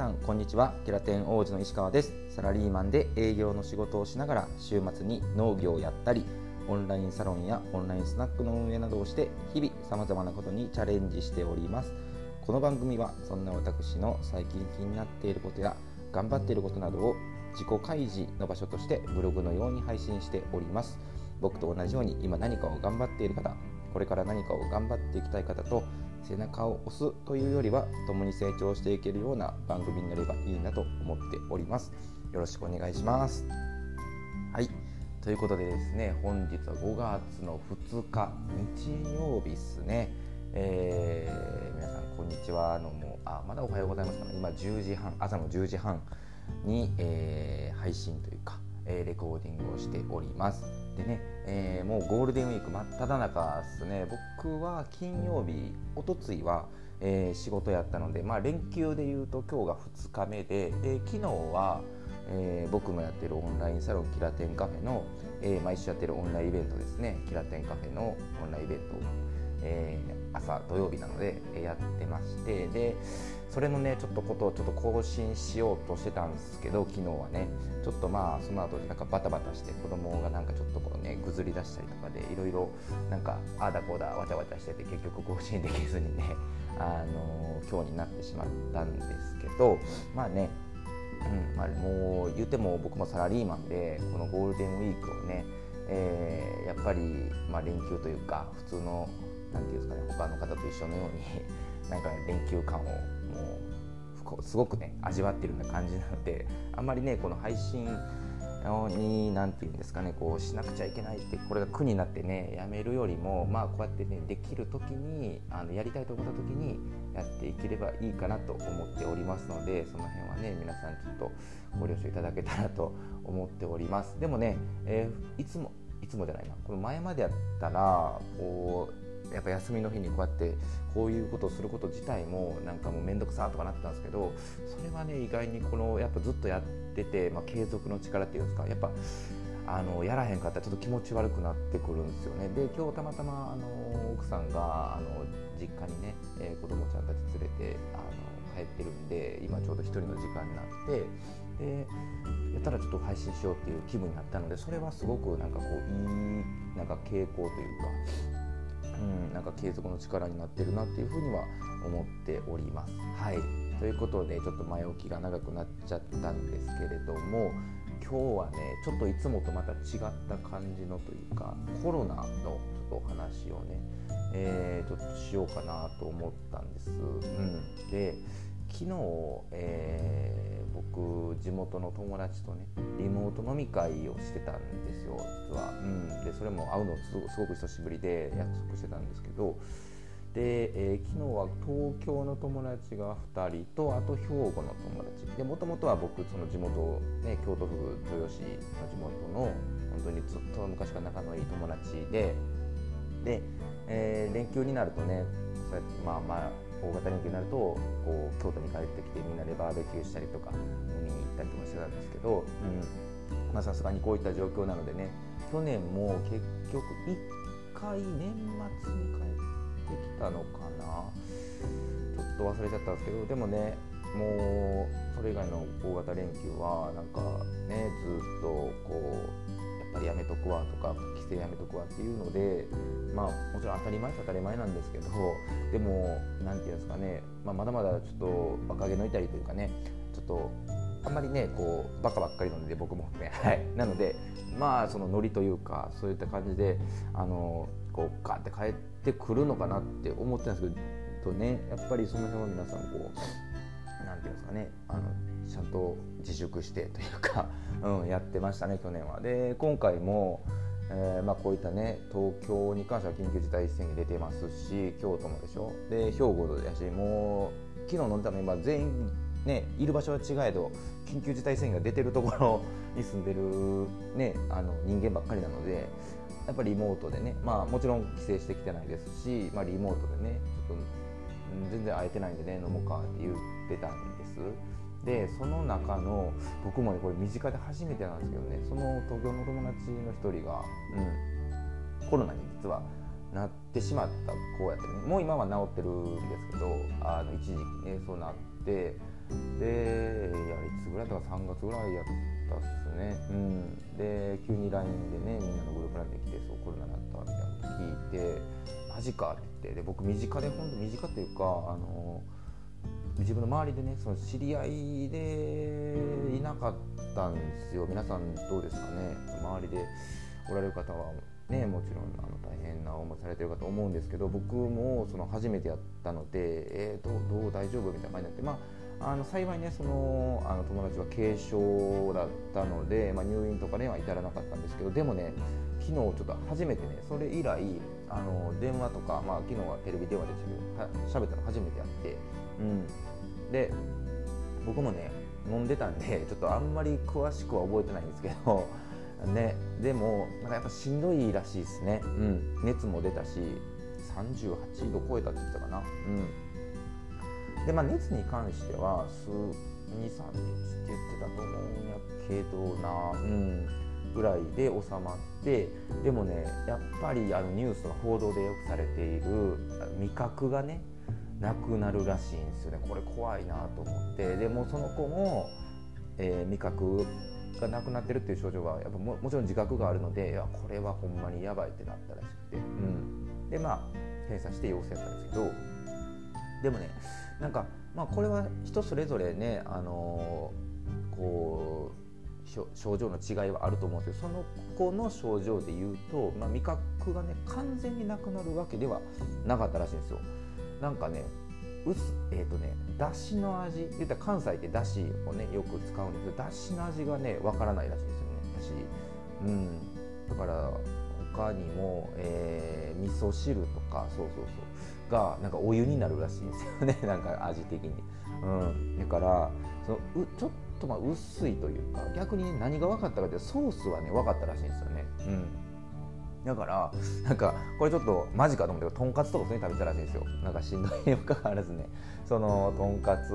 さんこんにちは。キラテン王子の石川です。サラリーマンで営業の仕事をしながら週末に農業をやったりオンラインサロンやオンラインスナックの運営などをして日々さまざまなことにチャレンジしております。この番組はそんな私の最近気になっていることや頑張っていることなどを自己開示の場所としてブログのように配信しております。僕と同じように今何かを頑張っている方これから何かを頑張っていきたい方と背中を押すというよりは共に成長していけるような番組になればいいなと思っております。よろしくお願いしますはい。ということでですね本日は5月の2日日曜日ですね。えー、皆さんこんにちは。のもうあまだおはようございますかね。今10時半朝の10時半に、えー、配信というか、えー、レコーディングをしております。でね、えー、もうゴールデンウィーク真っ只中ですね。僕は金曜日おとついは、えー、仕事やったので、まあ、連休でいうと今日が2日目でで昨日は、えー、僕のやってるオンラインサロンキラテンカフェの、えー、毎週やってるオンラインイベントですね。キラテンカフェのオンラインイベントを、えー、朝土曜日なのでやってましてでそれのねちょっとことをちょっと更新しようとしてたんですけど昨日はねちょっとまあその後なんかバタバタして子供がなんかちょっとこうねぐずり出したりとかでいろいろなんかああだこうだわちゃわちゃしてて結局更新できずにねあの今日になってしまったんですけどまあねうんまあ、もう言っても僕もサラリーマンでこのゴールデンウィークをね、えー、やっぱり、まあ、連休というか普通のなんていうんですかね他の方と一緒のように なんか連休感をもうすごくね味わってるような感じなのであんまりねこの配信に何て言うんですかねこうしなくちゃいけないってこれが苦になってねやめるよりもまあこうやってねできる時にあのやりたいと思った時にやっていければいいかなと思っておりますのでその辺はね皆さんちょっとご了承いただけたらと思っております。でもね、えー、いつもいつもじゃないなこの前までやったらこうやっぱ休みの日にこうやってこういうことをすること自体もなんかもう面倒くさとかなってたんですけどそれはね意外にこのやっぱずっとやってて、まあ、継続の力っていうんですかやっぱあのやらへんかったらちょっと気持ち悪くなってくるんですよね。で今日たまたまあの奥さんがあの実家にね、えー、子供ちゃんたち連れてあの帰ってるんで今ちょうど1人の時間になってでやったらちょっと配信しようっていう気分になったのでそれはすごくなんかこういいなんか傾向というかうん、なんか継続の力になってるなっていうふうには思っております。はいということでちょっと前置きが長くなっちゃったんですけれども今日はねちょっといつもとまた違った感じのというかコロナのちょっとお話をね、えー、ちょっとしようかなと思ったんです。うん、で昨日、えー、僕地元の友達とねリモート飲み会をしてたんですよ実は、うん、でそれも会うのすごく久しぶりで約束してたんですけど。で、えー、昨日は東京の友達が2人とあと兵庫の友達。でもともとは僕その地元、ね、京都府豊洲の地元の本当にずっと昔から仲のいい友達で。で、えー、連休になるとねまあまあ大型連休になるとこう京都に帰ってきてみんなでバーベキューしたりとか飲みに行ったりとかしてたんですけどさすがにこういった状況なのでね去年も結局1回年末に帰ってきたのかな。ちょっと忘れちゃったんですけどでもねもうそれ以外の大型連休はなんかねずっとこうぱりやめとくわとか帰省やめとくわっていうのでまあもちろん当たり前っ当たり前なんですけどでも何て言うんですかね、まあ、まだまだちょっと若気の至りというかねちょっとあんまりねこうバカばっかりなので僕もね はい。なのでまあそのノリというかそういった感じであのこうガーって帰ってくるのかなって思ってたんですけどねやっぱりその辺は皆さんこうかねあのちゃんと自粛してというか、うん、やってましたね去年は。で今回も、えーまあ、こういったね東京に関しては緊急事態宣言出てますし京都もでしょで兵庫やしもう昨日飲んだの今全員ねいる場所は違えど緊急事態宣言が出てるところに住んでる、ね、あの人間ばっかりなのでやっぱりリモートでね、まあ、もちろん帰省してきてないですし、まあ、リモートでねちょっと全然会えてないんでね飲もうかって言ってたんです。でその中の僕もねこれ身近で初めてなんですけどねその東京の友達の一人が、うん、コロナに実はなってしまった子やってね。もう今は治ってるんですけどあの一時期ねそうなってでいやいつぐらいだか3月ぐらいやったっすね、うん、で急に LINE でねみんなのグループ LINE で来てそうコロナになったみたいなこと聞いてジかって。言ってで僕身近で本当身近というかあの自分の周りでねその知り合いでいなかったんですよ。皆さんどうですかね。周りでおられる方はねもちろんあの大変な思いされてるかと思うんですけど僕もその初めてやったので、えー、どうどう大丈夫みたいな感じになってまああの幸いねそのあの友達は軽症だったので、まあ、入院とかねは至らなかったんですけどでもね昨日ちょっと初めてねそれ以来あの電話とか、まあ、昨日はテレビ電話でしゃべったの初めてやって、うん、で僕もね飲んでたんで ちょっとあんまり詳しくは覚えてないんですけど ね、でもなんかやっぱしんどいらしいですね、うん、熱も出たし38度超えたって言ってたかな、うん、でまあ熱に関しては数23日って言ってたと思うんやけどな、うん、ぐらいで収まってでもねやっぱりあのニュースとか報道でよくされている味覚がねなくなるらしいんですよね。これ怖いなと思って。でもその子も、えー、味覚がなくなってるっていう症状はやっぱももちろん自覚があるのでいやこれはほんまにやばいってなったらしくて、うん、でまあ検査して陽性だったんですけど。でもねなんか、まあ、これは人それぞれね、あのー、こう症状の違いはあると思うんですけどその子の症状でいうと、まあ、味覚がね完全になくなるわけではなかったらしいんですよ。なんかねうすえっ、ー、とねだしの味言ったら関西ってだしをねよく使うんですけどだしの味がねわからないらしいんですよねだしうん。だから他にも、えー、味噌汁とかそうそうそうがなんかお湯になるらしいんですよね なんか味的に。うん。だからそのうちょっとまあ薄いというか逆に、ね、何が分かったかってソースはね分かったらしいんですよね。うん。だからなんかこれちょっとマジかと思ってとんかつとか普通に食べたらしいんですよ。なんかしんどいにもかかわらずね。そのとんかつ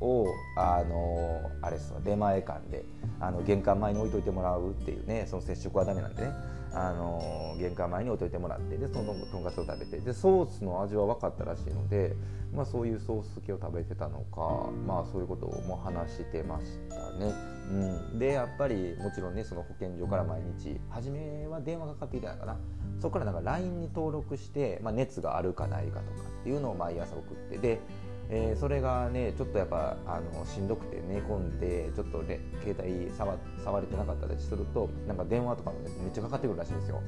をあのあれですわ出前館であの玄関前に置いといてもらうっていうねその接触はダメなんでねあの玄関前に置いといてもらってでそのとんかつを食べてでソースの味は分かったらしいので、まあ、そういうソース系を食べてたのか、まあ、そういうことをも話してましたね。うん、でやっぱりもちろんねその保健所から毎日初めは電話がかかってきたのかな。そこからなんか LINE に登録して、まあ、熱があるかないかとかっていうのを毎朝送ってでえー、それがねちょっとやっぱあのしんどくて寝込んでちょっと携帯触触れてなかったりするとなんか電話とかも、ね、めっちゃかかってくるらしいんですよ。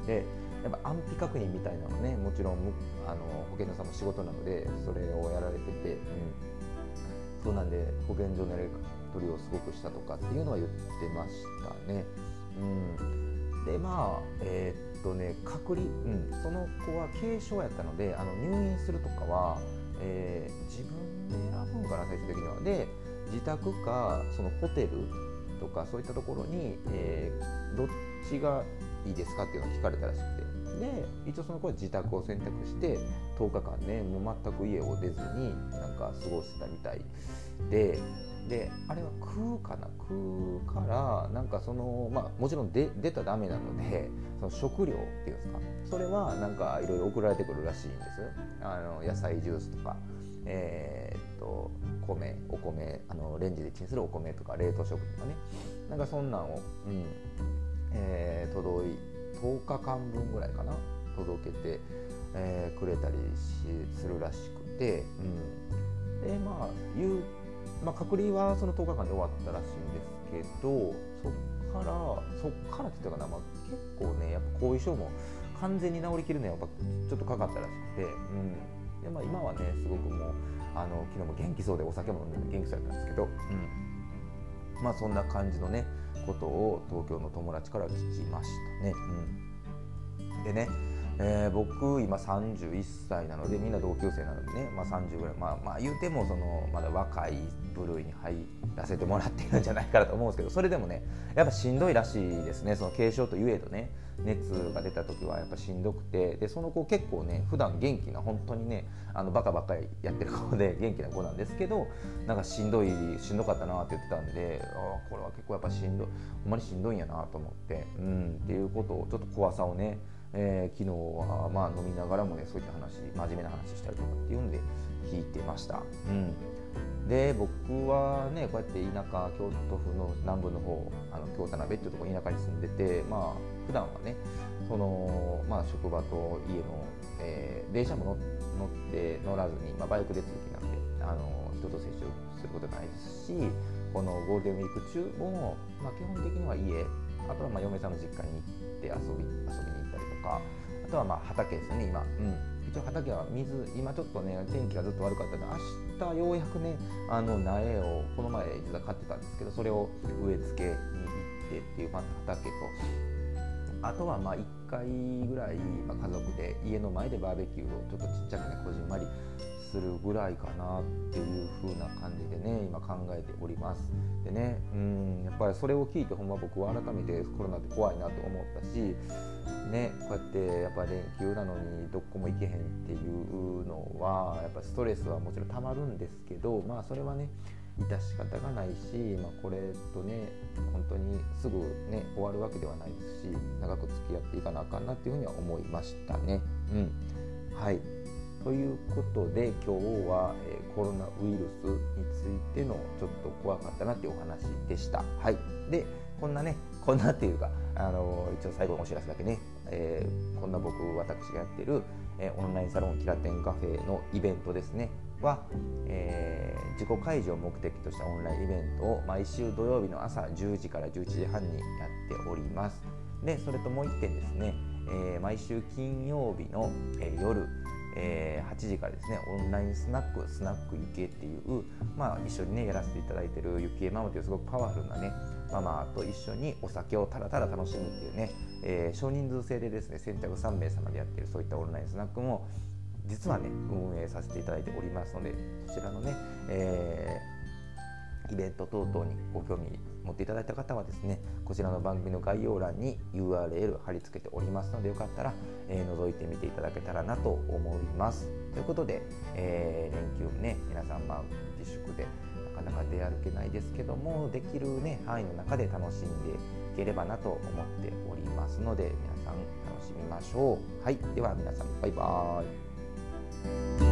うん、でやっぱ安否確認みたいなのはねもちろんあの保健所さんも仕事なのでそれをやられてて、うん、そうなんで保健所のやり取りをすごくしたとかっていうのは言ってましたね。うん、でまあえー、っとね隔離、うん、その子は軽症やったのであの入院するとかはえー、自分で選ぶんかな最終的には。で自宅かそのホテルとかそういったところに、えー、どっちがいいですかっていうのを聞かれたらしくてで一応その子は自宅を選択して10日間ねもう全く家を出ずになんか過ごしてたみたいでであれは食うかな？食うからなんかそのまあもちろんで出たらダメなのでその食料っていうんですか？それはなんかいろいろ送られてくるらしいんです。あの野菜ジュースとかえー、っと米お米あのレンジでチンするお米とか冷凍食品とかね。なんかそんなんを、うんえー、届い10日間分ぐらいかな？届けて、えー、くれたりしするらしくて、うん、でまあ言うまあ、隔離はその10日間で終わったらしいんですけどそっからそっからって言ったかな、まあ、結構ねやっぱ後遺症も完全に治りきるのはやっぱちょっとかかったらしくて、うん。でまあ、今はねすごくもうあの昨日も元気そうでお酒も飲んで元気そうやったんですけど、うん、まあそんな感じのねことを東京の友達から聞きましたね。うん、でねえー、僕今31歳なのでみんな同級生なのでね、まあ、30ぐらいまあまあ言うてもそのまだ若い部類に入らせてもらっているんじゃないかなと思うんですけどそれでもねやっぱしんどいらしいですね。その軽症といえどね熱が出た時はやっぱしんどくてでその子結構ね普段元気な本当にねあのバカばっかりやってる子で元気な子なんですけどなんかしんどいしんどかったなって言ってたんであこれは結構やっぱしんどいほんまにしんどいんやなと思ってうんっていうことをちょっと怖さをねえー、昨日はまあ飲みながらもねそういった話真面目な話したりとかっていうんで聞いてました。うんで僕はねこうやって田舎京都府の南部の方あの京田辺っていうところ田舎に住んでてまあ普段はねその、まあ、職場と家の、えー、電車も乗って乗らずに、まあ、バイクで通勤なんであの人と接触することないですしこのゴールデンウィーク中も、まあ、基本的には家あとはまあ嫁さんの実家に行って遊び遊びにかあとはまあ畑ですね今、うん、一応畑は水今ちょっとね天気がずっと悪かったので明日ようやくねあの苗をこの前実は買ってたんですけどそれを植え付けに行ってっていう、まあ、畑と。あとはまあ1回ぐらい、まあ、家族で家の前でバーベキューをちょっとちっちゃくねこじんまりするぐらいかなっていう風な感じでね今考えております。でねうんやっぱりそれを聞いてほんま僕は改めてコロナって怖いなと思ったしねこうやってやっぱ連休なのにどこも行けへんっていうのはやっぱストレスはもちろんたまるんですけどまあそれはね致し方がないし、まあ、これとね本当にすぐね終わるわけではないですし長く付き合っていかなあかんなっていうふうには思いましたね。うん、はい。ということで今日は、え、コロナウイルスについてのちょっと怖かったなっていうお話でした。はい、でこんなねこんなっていうかあの一応最後のお知らせだけね、えー、こんな僕私がやってる、え、オンラインサロンキラテンカフェのイベントですねは、えー、自己開示を目的としたオンラインイベントを毎週土曜日の朝10時から11時半にやっております。でそれともう1点ですね、えー、毎週金曜日の、え、夜えー、8時からですねオンラインスナックスナックゆきえっていう、まあ、一緒にねやらせていただいてるゆきえママというすごくパワフルなねママと一緒にお酒をただただ楽しむっていうね、えー、少人数制でですね先着3名様でやってるそういったオンラインスナックも実はね運営させていただいておりますのでそちらのね、えー、イベント等々にご興味持っていただいた方はですねこちらの番組の概要欄に URL 貼り付けておりますのでよかったら、えー、覗いてみていただけたらなと思います。ということで、えー、連休ね皆さんまあ自粛でなかなか出歩けないですけどもできるね範囲の中で楽しんでいければなと思っておりますので皆さん楽しみましょう。はいでは皆さんバイバーイ。thank you